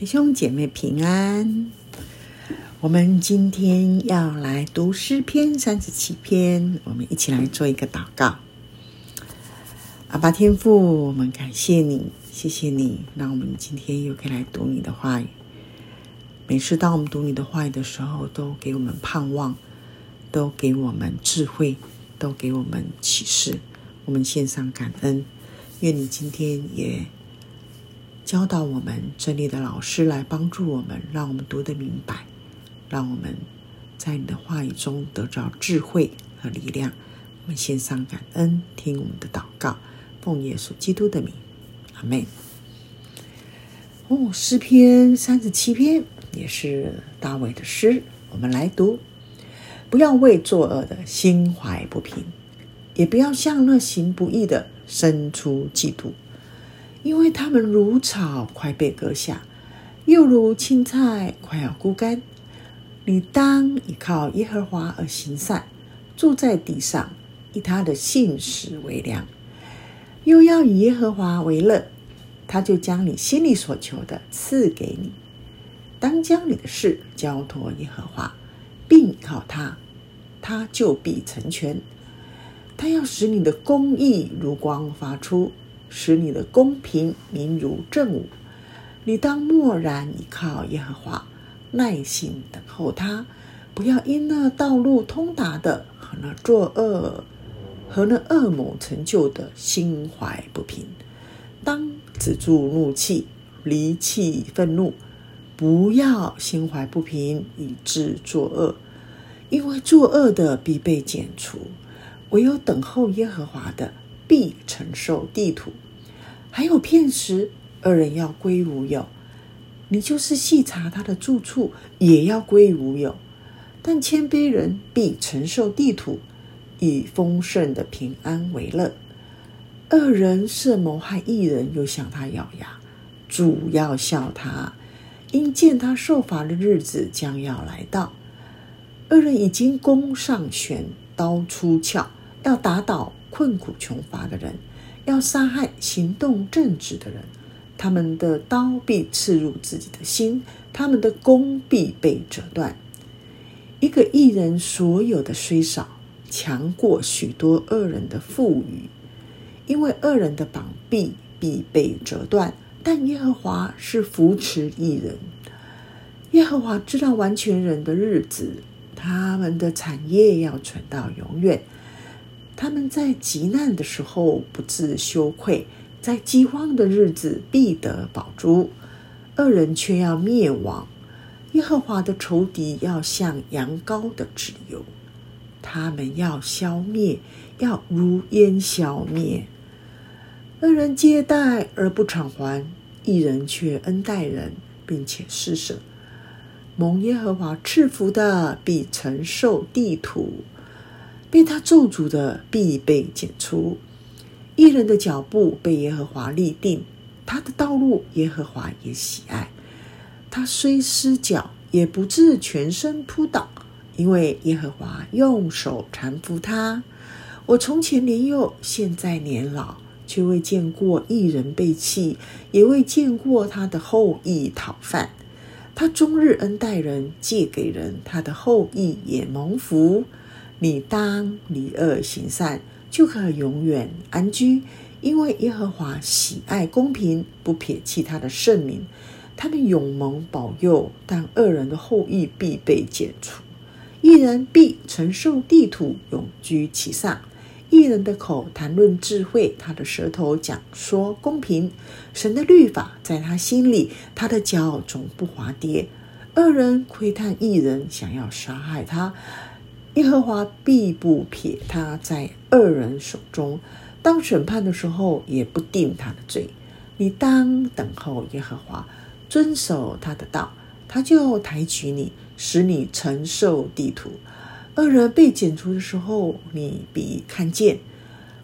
弟兄姐妹平安，我们今天要来读诗篇三十七篇，我们一起来做一个祷告。阿爸天父，我们感谢你，谢谢你，让我们今天又可以来读你的话语。每次当我们读你的话语的时候，都给我们盼望，都给我们智慧，都给我们启示。我们献上感恩，愿你今天也。教导我们真理的老师来帮助我们，让我们读得明白，让我们在你的话语中得着智慧和力量。我们献上感恩，听我们的祷告，奉耶稣基督的名，阿门。哦，诗篇三十七篇也是大卫的诗，我们来读：不要为作恶的心怀不平，也不要向那行不义的生出嫉妒。因为他们如草快被割下，又如青菜快要枯干。你当倚靠耶和华而行善，住在地上，以他的信实为粮。又要以耶和华为乐，他就将你心里所求的赐给你。当将你的事交托耶和华，并倚靠他，他就必成全。他要使你的公义如光发出。使你的公平明如正午，你当默然倚靠耶和华，耐心等候他，不要因那道路通达的和那作恶和那恶谋成就的心怀不平。当止住怒气，离弃愤怒，不要心怀不平以致作恶，因为作恶的必被剪除，唯有等候耶和华的。必承受地土，还有片时，二人要归无有。你就是细查他的住处，也要归无有。但谦卑人必承受地土，以丰盛的平安为乐。二人设谋害一人，又向他咬牙。主要笑他，因见他受罚的日子将要来到。二人已经弓上弦，刀出鞘，要打倒。困苦穷乏的人，要杀害行动正直的人，他们的刀必刺入自己的心，他们的弓必被折断。一个义人所有的虽少，强过许多恶人的富裕，因为恶人的膀臂必被折断，但耶和华是扶持义人。耶和华知道完全人的日子，他们的产业要存到永远。他们在极难的时候不自羞愧，在饥荒的日子必得宝珠。恶人却要灭亡，耶和华的仇敌要像羊羔的脂油，他们要消灭，要如烟消灭。恶人借贷而不偿还，一人却恩待人，并且施舍。蒙耶和华赐福的必承受地土。被他咒诅的必被剪除，义人的脚步被耶和华立定，他的道路耶和华也喜爱。他虽失脚，也不至全身扑倒，因为耶和华用手搀扶他。我从前年幼，现在年老，却未见过义人被弃，也未见过他的后裔讨饭。他终日恩待人，借给人，他的后裔也蒙福。你当离恶行善，就可永远安居，因为耶和华喜爱公平，不撇弃他的圣名。他们永蒙保佑，但恶人的后裔必被剪除。一人必承受地土，永居其上。义人的口谈论智慧，他的舌头讲说公平。神的律法在他心里，他的脚总不滑跌。恶人窥探义人，想要杀害他。耶和华必不撇他在恶人手中，当审判的时候也不定他的罪。你当等候耶和华，遵守他的道，他就抬举你，使你承受地土。恶人被剪除的时候，你必看见。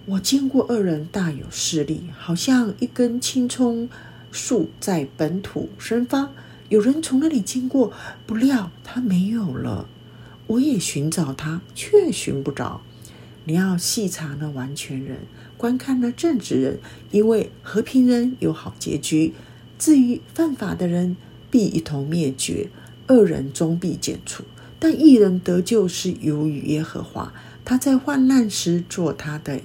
我见过恶人大有势力，好像一根青葱树在本土生发，有人从那里经过，不料他没有了。我也寻找他，却寻不着。你要细查那完全人，观看那正直人，因为和平人有好结局。至于犯法的人，必一同灭绝，恶人终必剪除。但一人得救是由于耶和华，他在患难时做他的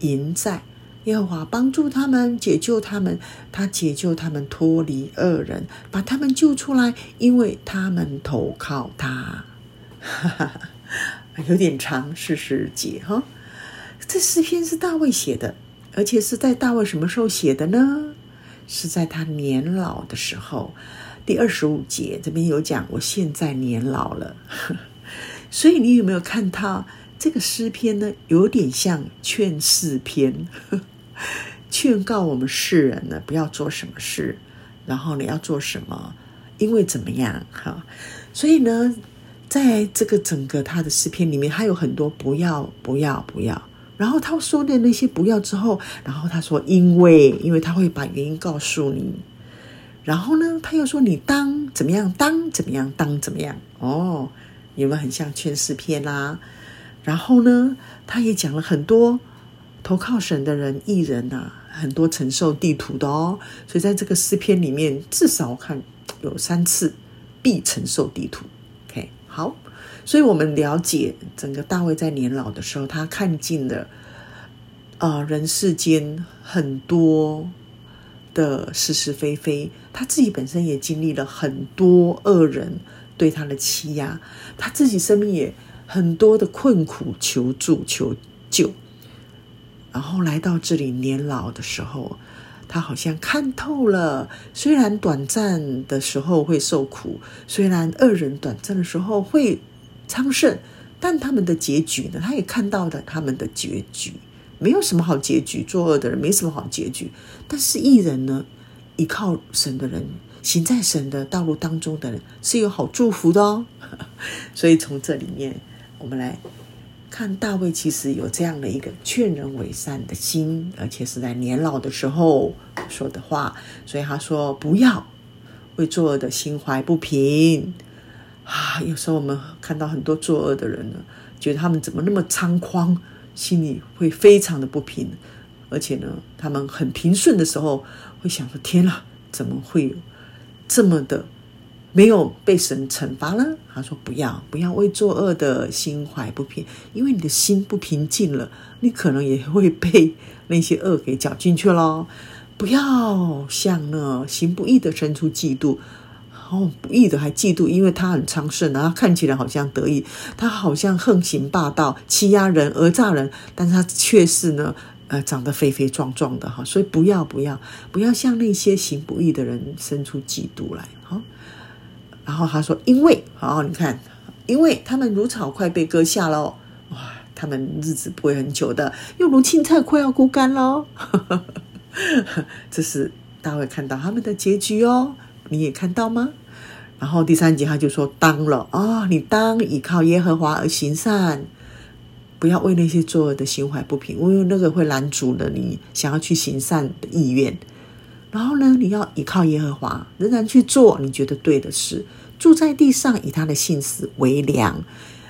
营寨。耶和华帮助他们，解救他们，他解救他们脱离恶人，把他们救出来，因为他们投靠他。哈哈，有点长，四十节哈。这诗篇是大卫写的，而且是在大卫什么时候写的呢？是在他年老的时候。第二十五节这边有讲，我现在年老了。所以你有没有看到这个诗篇呢？有点像劝世篇。劝告我们世人呢，不要做什么事，然后你要做什么，因为怎么样哈？所以呢，在这个整个他的诗篇里面，他有很多不要、不要、不要。然后他说的那些不要之后，然后他说因为，因为他会把原因告诉你。然后呢，他又说你当怎么样，当怎么样，当怎么样。哦，有没有很像劝世篇啦？然后呢，他也讲了很多。投靠神的人，艺人呐、啊，很多承受地图的哦。所以在这个诗篇里面，至少我看有三次必承受地图。好，所以我们了解整个大卫在年老的时候，他看尽了啊、人世间很多的是是非非，他自己本身也经历了很多恶人对他的欺压，他自己生命也很多的困苦，求助求救。然后来到这里年老的时候，他好像看透了。虽然短暂的时候会受苦，虽然恶人短暂的时候会昌盛，但他们的结局呢？他也看到了他们的结局，没有什么好结局。作恶的人没什么好结局，但是义人呢？依靠神的人，行在神的道路当中的人是有好祝福的哦。所以从这里面，我们来。看大卫其实有这样的一个劝人为善的心，而且是在年老的时候说的话，所以他说不要为作恶的心怀不平啊。有时候我们看到很多作恶的人呢，觉得他们怎么那么猖狂，心里会非常的不平，而且呢，他们很平顺的时候会想说：天啊，怎么会有这么的？没有被神惩罚了，他说：“不要，不要为作恶的心怀不平，因为你的心不平静了，你可能也会被那些恶给搅进去喽。不要向那行不义的生出嫉妒，哦，不义的还嫉妒，因为他很昌盛，然后看起来好像得意，他好像横行霸道，欺压人，讹诈人，但是他却是呢，呃，长得肥肥壮壮的哈，所以不要，不要，不要向那些行不义的人生出嫉妒来，”然后他说：“因为，好，你看，因为他们如草快被割下了，哇，他们日子不会很久的，又如青菜快要枯干了。这是大卫看到他们的结局哦，你也看到吗？然后第三节他就说：当了啊、哦，你当倚靠耶和华而行善，不要为那些作恶的心怀不平，因为那个会拦阻了你想要去行善的意愿。”然后呢，你要依靠耶和华，仍然去做你觉得对的事。住在地上，以他的信实为粮。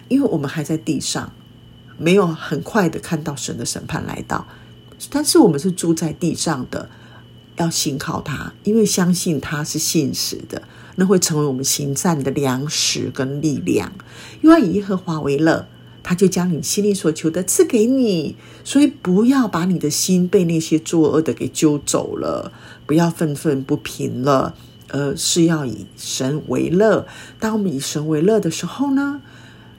因为我们还在地上，没有很快的看到神的审判来到。但是我们是住在地上的，要信靠他，因为相信他是信实的，那会成为我们行善的粮食跟力量。又要以耶和华为乐。他就将你心里所求的赐给你，所以不要把你的心被那些作恶的给揪走了，不要愤愤不平了，而是要以神为乐。当我们以神为乐的时候呢，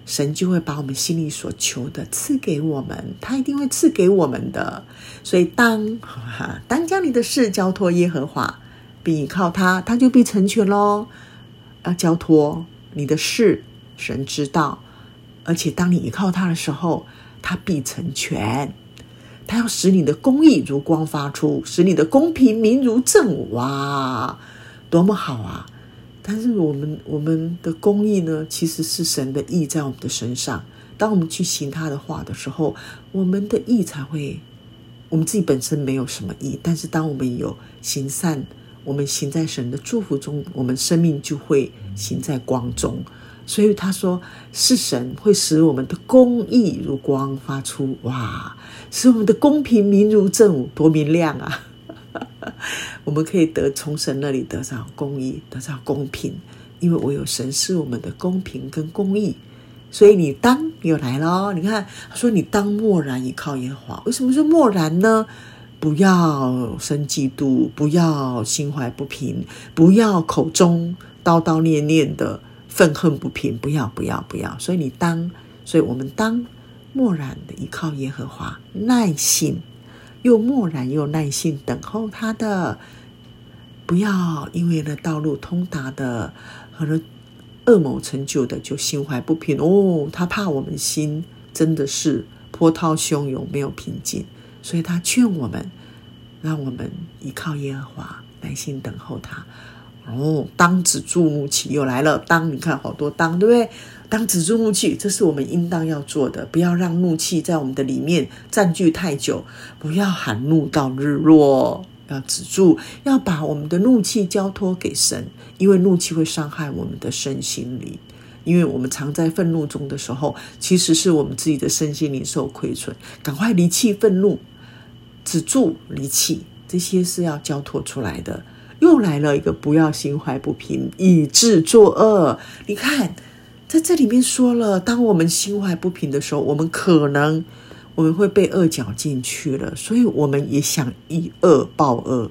神就会把我们心里所求的赐给我们，他一定会赐给我们的。所以当哈，当将你的事交托耶和华，并依靠他，他就必成全喽。要交托你的事，神知道。而且，当你依靠他的时候，他必成全。他要使你的公义如光发出，使你的公平明如正。哇，多么好啊！但是我们我们的公义呢，其实是神的义在我们的身上。当我们去行他的话的时候，我们的义才会。我们自己本身没有什么义，但是当我们有行善，我们行在神的祝福中，我们生命就会行在光中。所以他说，是神会使我们的公义如光发出，哇，使我们的公平明如正午，多明亮啊！我们可以得从神那里得到公义，得到公平，因为我有神是我们的公平跟公义。所以你当又来了，你看他说你当默然倚靠耶和华。为什么说默然呢？不要生嫉妒，不要心怀不平，不要口中叨叨念念的愤恨不平，不要不要不要。所以你当，所以我们当默然的倚靠耶和华，耐心。又默然又耐心等候他的，不要因为呢道路通达的和恶谋成就的就心怀不平哦。他怕我们心真的是波涛汹涌，没有平静，所以他劝我们，让我们依靠耶和华，耐心等候他。哦，当止住怒气又来了，当你看好多当，对不对？当止住怒气，这是我们应当要做的。不要让怒气在我们的里面占据太久，不要含怒到日落，要止住，要把我们的怒气交托给神，因为怒气会伤害我们的身心灵。因为我们常在愤怒中的时候，其实是我们自己的身心灵受亏损。赶快离弃愤怒，止住离弃，这些是要交托出来的。又来了一个，不要心怀不平，以致作恶。你看，在这里面说了，当我们心怀不平的时候，我们可能我们会被恶搅进去了，所以我们也想以恶报恶，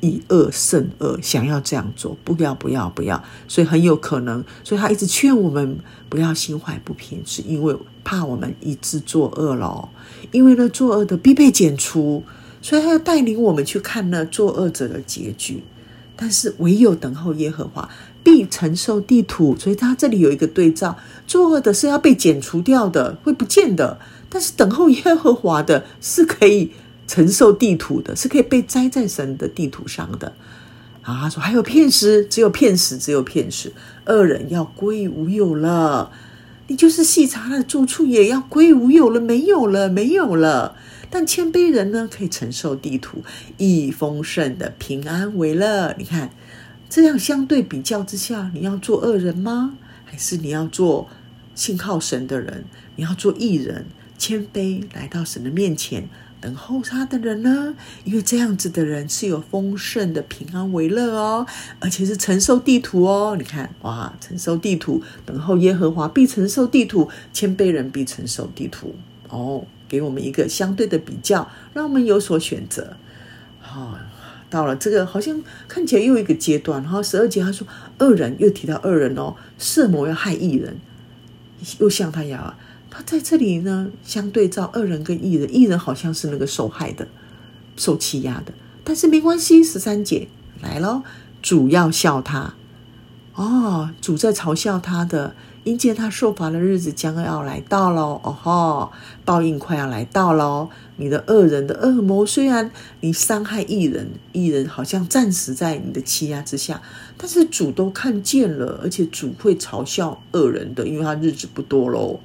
以恶胜恶，想要这样做，不要不要不要，所以很有可能，所以他一直劝我们不要心怀不平，是因为怕我们以致作恶了，因为呢，作恶的必被剪除。所以他要带领我们去看那作恶者的结局，但是唯有等候耶和华，必承受地土。所以他这里有一个对照：作恶的是要被剪除掉的，会不见的；但是等候耶和华的，是可以承受地土的，是可以被栽在神的地土上的。啊，他说还有片时，只有片时，只有片时，恶人要归于无有了。你就是细查他的住处，也要归无有了，没有了，没有了。但谦卑人呢，可以承受地土，以丰盛的平安为乐。你看，这样相对比较之下，你要做恶人吗？还是你要做信靠神的人？你要做义人，谦卑来到神的面前，等候他的人呢？因为这样子的人是有丰盛的平安为乐哦，而且是承受地土哦。你看，哇，承受地土，等候耶和华必承受地土，谦卑人必承受地土哦。给我们一个相对的比较，让我们有所选择。好、到了这个好像看起来又一个阶段。然后十二节他说，恶人又提到恶人哦，色魔要害义人，又像他呀。他在这里呢，相对照恶人跟义人，义人好像是那个受害的、受欺压的，但是没关系。十三姐来了，主要笑他。哦，主在嘲笑他的。因见他受罚的日子将要来到了，哦吼，报应快要来到了。你的恶人的恶魔，虽然你伤害义人，义人好像暂时在你的欺压之下，但是主都看见了，而且主会嘲笑恶人的，因为他日子不多喽。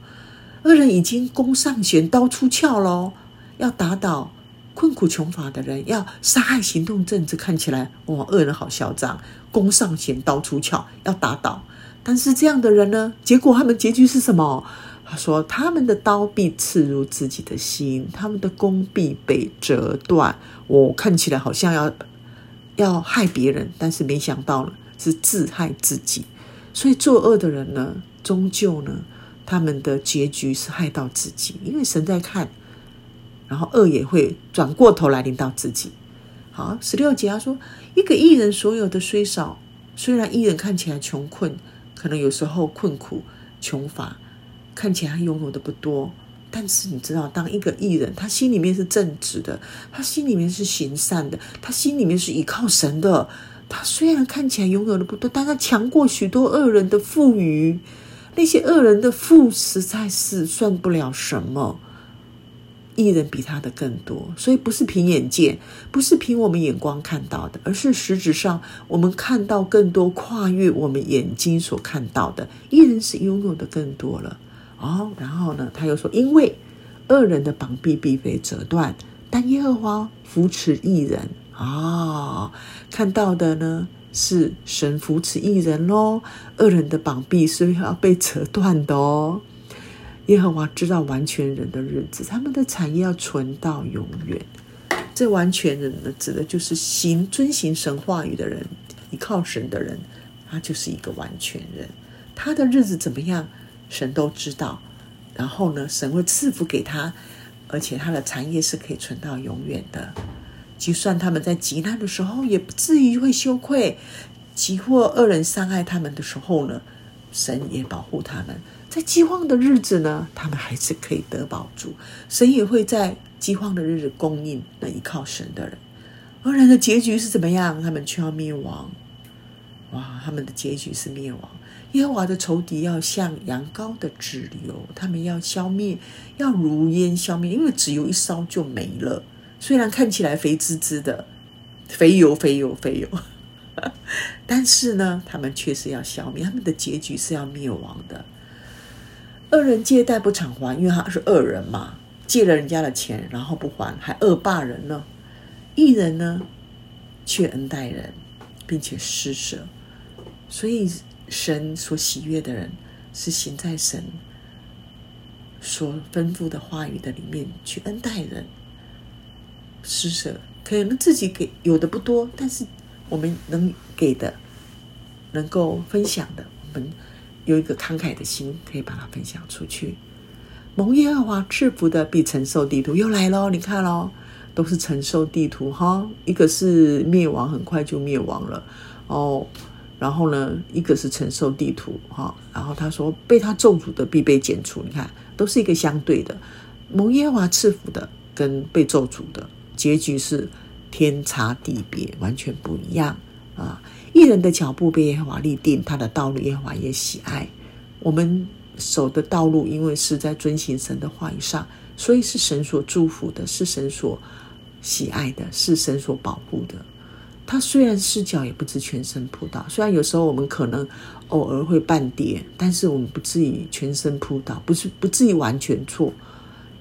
恶人已经弓上弦，刀出鞘喽，要打倒困苦穷乏的人，要杀害行动正直，看起来哇，恶人好嚣张，弓上弦，刀出鞘，要打倒。但是这样的人呢？结果他们结局是什么？他说：“他们的刀必刺入自己的心，他们的弓必被折断。”我看起来好像要要害别人，但是没想到呢，是自害自己。所以作恶的人呢，终究呢，他们的结局是害到自己，因为神在看，然后恶也会转过头来临到自己。好，十六节他说：“一个艺人所有的虽少，虽然艺人看起来穷困。”可能有时候困苦穷乏，看起来他拥有的不多，但是你知道，当一个艺人，他心里面是正直的，他心里面是行善的，他心里面是依靠神的。他虽然看起来拥有的不多，但他强过许多恶人的富余。那些恶人的富实在是算不了什么。义人比他的更多，所以不是凭眼见，不是凭我们眼光看到的，而是实质上我们看到更多，跨越我们眼睛所看到的。义人是拥有的更多了哦。然后呢，他又说，因为恶人的膀臂必被折断，但耶和华扶持义人、哦。看到的呢是神扶持一人喽，恶人的膀臂是要被折断的哦。耶和华知道完全人的日子，他们的产业要存到永远。这完全人呢，指的就是行遵行神话语的人，依靠神的人，他就是一个完全人。他的日子怎么样，神都知道。然后呢，神会赐福给他，而且他的产业是可以存到永远的。就算他们在极难的时候，也不至于会羞愧；即或恶人伤害他们的时候呢，神也保护他们。在饥荒的日子呢，他们还是可以得饱足。神也会在饥荒的日子供应那依靠神的人。恶人的结局是怎么样？他们却要灭亡。哇，他们的结局是灭亡。耶和华的仇敌要像羊羔的脂油，他们要消灭，要如烟消灭，因为脂油一烧就没了。虽然看起来肥滋滋的，肥油、肥油、肥油。但是呢，他们确实要消灭，他们的结局是要灭亡的。恶人借贷不偿还，因为他是恶人嘛，借了人家的钱，然后不还，还恶霸人呢。义人呢，却恩待人，并且施舍。所以，神所喜悦的人，是行在神所吩咐的话语的里面去恩待人、施舍。可能自己给有的不多，但是我们能给的、能够分享的，我们。有一个慷慨的心，可以把它分享出去。蒙耶和华赐福的必承受地土，又来了，你看喽，都是承受地土哈。一个是灭亡，很快就灭亡了哦。然后呢，一个是承受地土哈。然后他说，被他咒诅的必被剪除，你看，都是一个相对的。蒙耶和华赐福的跟被咒诅的结局是天差地别，完全不一样啊。义人的脚步被耶和华立定，他的道路耶和华也喜爱。我们走的道路，因为是在遵行神的话语上，所以是神所祝福的，是神所喜爱的，是神所保护的。他虽然失脚，也不至全身扑倒。虽然有时候我们可能偶尔会绊跌，但是我们不至于全身扑倒，不是不至于完全错，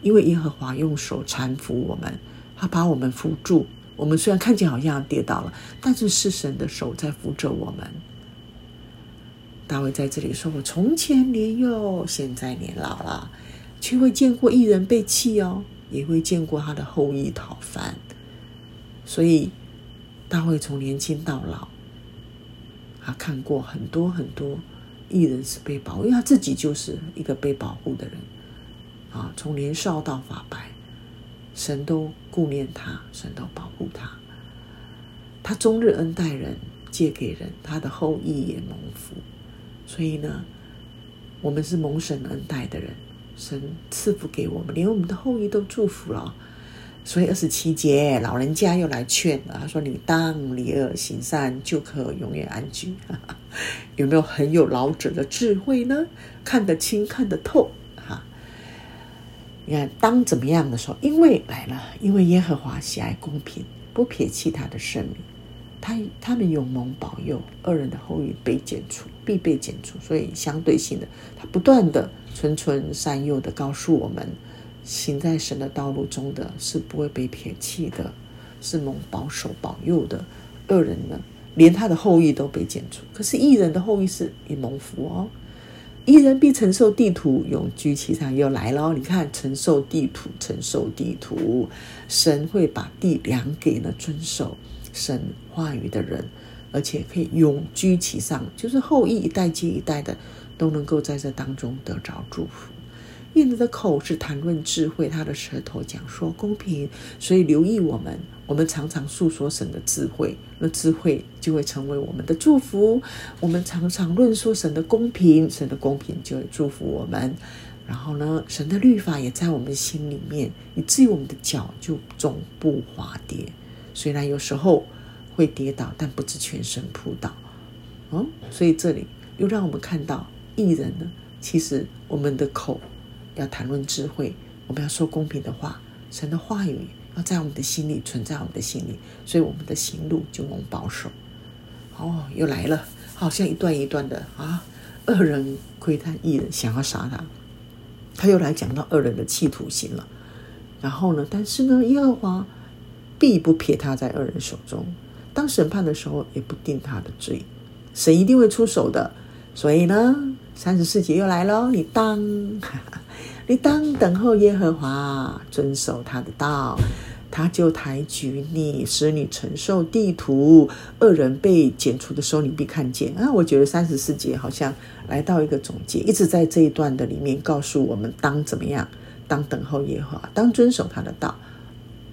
因为耶和华用手搀扶我们，他把我们扶住。我们虽然看见好像跌倒了，但是是神的手在扶着我们。大卫在这里说：“我从前年幼，现在年老了，却会见过义人被弃哦，也会见过他的后裔讨饭。”所以大卫从年轻到老，他看过很多很多义人是被保护，因为他自己就是一个被保护的人啊，从年少到发白。神都顾念他，神都保护他。他终日恩待人，借给人，他的后裔也蒙福。所以呢，我们是蒙神恩待的人，神赐福给我们，连我们的后裔都祝福了。所以二十七节，老人家又来劝了，他说：“你当离恶行善，就可永远安居。” 有没有很有老者的智慧呢？看得清，看得透。你看，当怎么样的时候？因为来了，因为耶和华喜爱公平，不撇弃他的圣民。他他们有蒙保佑，恶人的后裔被剪除，必被剪除。所以相对性的，他不断的谆谆善诱的告诉我们，行在神的道路中的是不会被撇弃的，是蒙保守保佑的。恶人呢，连他的后裔都被剪除，可是义人的后裔是也蒙福哦。一人必承受地土，永居其上。又来了，你看，承受地土，承受地土，神会把地量给了遵守神话语的人，而且可以永居其上，就是后裔一代接一代的都能够在这当中得着祝福。燕子的口是谈论智慧，他的舌头讲说公平，所以留意我们，我们常常诉说神的智慧，那智慧就会成为我们的祝福。我们常常论说神的公平，神的公平就会祝福我们。然后呢，神的律法也在我们心里面，以至于我们的脚就总不滑跌。虽然有时候会跌倒，但不至全身扑倒。嗯，所以这里又让我们看到艺人呢，其实我们的口。要谈论智慧，我们要说公平的话，神的话语要在我们的心里存在我们的心里，所以我们的行路就蒙保守。哦，又来了，好像一段一段的啊，恶人窥探义人，想要杀他，他又来讲到恶人的企图心了。然后呢，但是呢，耶和华必不撇他在恶人手中，当审判的时候也不定他的罪，神一定会出手的。所以呢，三十四节又来了，你当。哈哈你当等候耶和华，遵守他的道，他就抬举你，使你承受地土。恶人被剪除的时候，你必看见。啊，我觉得三十四节好像来到一个总结，一直在这一段的里面告诉我们当怎么样，当等候耶和华，当遵守他的道，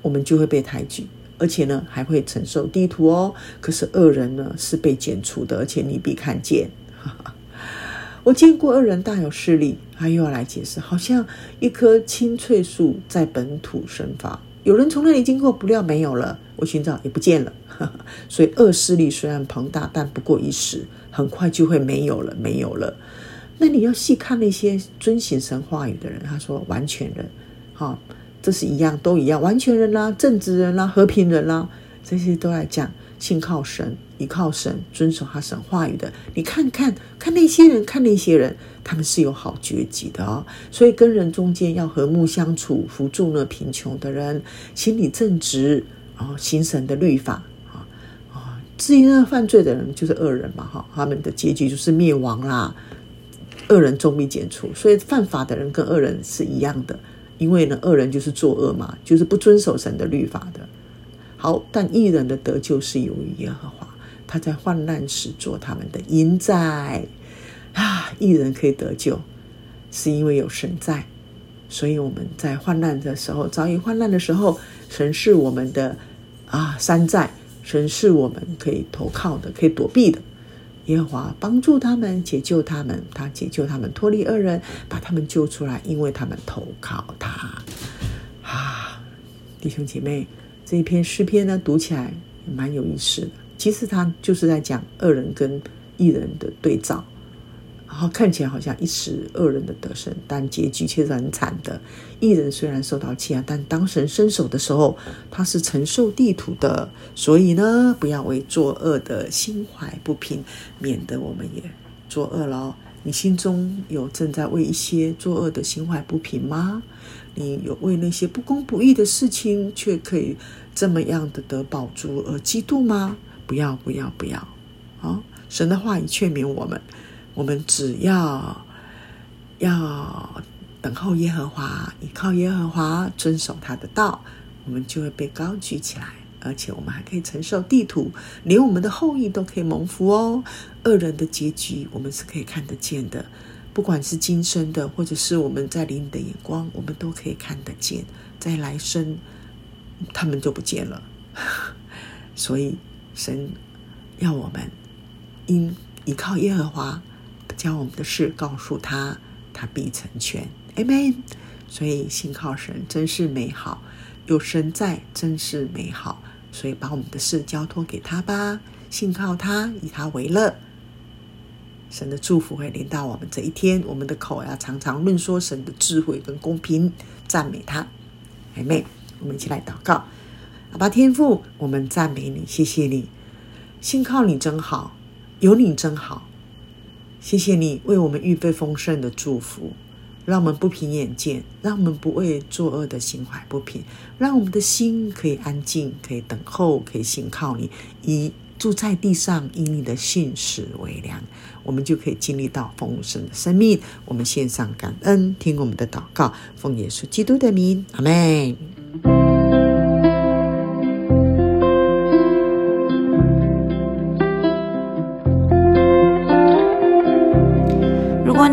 我们就会被抬举，而且呢还会承受地土哦。可是恶人呢是被剪除的，而且你必看见。我见过恶人大有势力，他又要来解释，好像一棵青翠树在本土生发，有人从那里经过，不料没有了，我寻找也不见了。所以恶势力虽然庞大，但不过一时，很快就会没有了，没有了。那你要细看那些遵行神话语的人，他说完全人，哈，这是一样，都一样，完全人啦、正直人啦、和平人啦、啊，这些都来讲信靠神。依靠神，遵守他神话语的，你看看看那些人，看那些人，他们是有好结局的哦。所以跟人中间要和睦相处，扶助那贫穷的人，心里正直，然后行神的律法啊啊。至于那犯罪的人，就是恶人嘛哈，他们的结局就是灭亡啦。恶人终必剪除，所以犯法的人跟恶人是一样的，因为呢，恶人就是作恶嘛，就是不遵守神的律法的。好，但义人的得救是由于耶和华。他在患难时做他们的营寨啊，一人可以得救，是因为有神在，所以我们在患难的时候，遭遇患难的时候，神是我们的啊山寨，神是我们可以投靠的，可以躲避的。耶和华帮助他们，解救他们，他解救他们脱离恶人，把他们救出来，因为他们投靠他。啊，弟兄姐妹，这一篇诗篇呢，读起来也蛮有意思的。其实他就是在讲恶人跟义人的对照，然后看起来好像一时恶人的得胜，但结局却是很惨的。义人虽然受到欺压，但当神伸手的时候，他是承受地土的。所以呢，不要为作恶的心怀不平，免得我们也作恶了。你心中有正在为一些作恶的心怀不平吗？你有为那些不公不义的事情，却可以这么样的得饱足而嫉妒吗？不要不要不要！哦，神的话语劝勉我们，我们只要要等候耶和华，依靠耶和华，遵守他的道，我们就会被高举起来，而且我们还可以承受地土，连我们的后裔都可以蒙福哦。恶人的结局，我们是可以看得见的，不管是今生的，或者是我们在灵里的眼光，我们都可以看得见，在来生他们就不见了，所以。神要我们因依靠耶和华，将我们的事告诉他，他必成全。Amen。所以信靠神真是美好，有神在真是美好。所以把我们的事交托给他吧，信靠他，以他为乐。神的祝福会临到我们这一天，我们的口要常常论说神的智慧跟公平，赞美他。Amen。我们一起来祷告。阿爸天父，我们赞美你，谢谢你，信靠你真好，有你真好，谢谢你为我们预备丰盛的祝福，让我们不凭眼见，让我们不为作恶的心怀不平，让我们的心可以安静，可以等候，可以信靠你，以住在地上，以你的信实为粮，我们就可以经历到丰盛的生命。我们献上感恩，听我们的祷告，奉耶稣基督的名，阿门。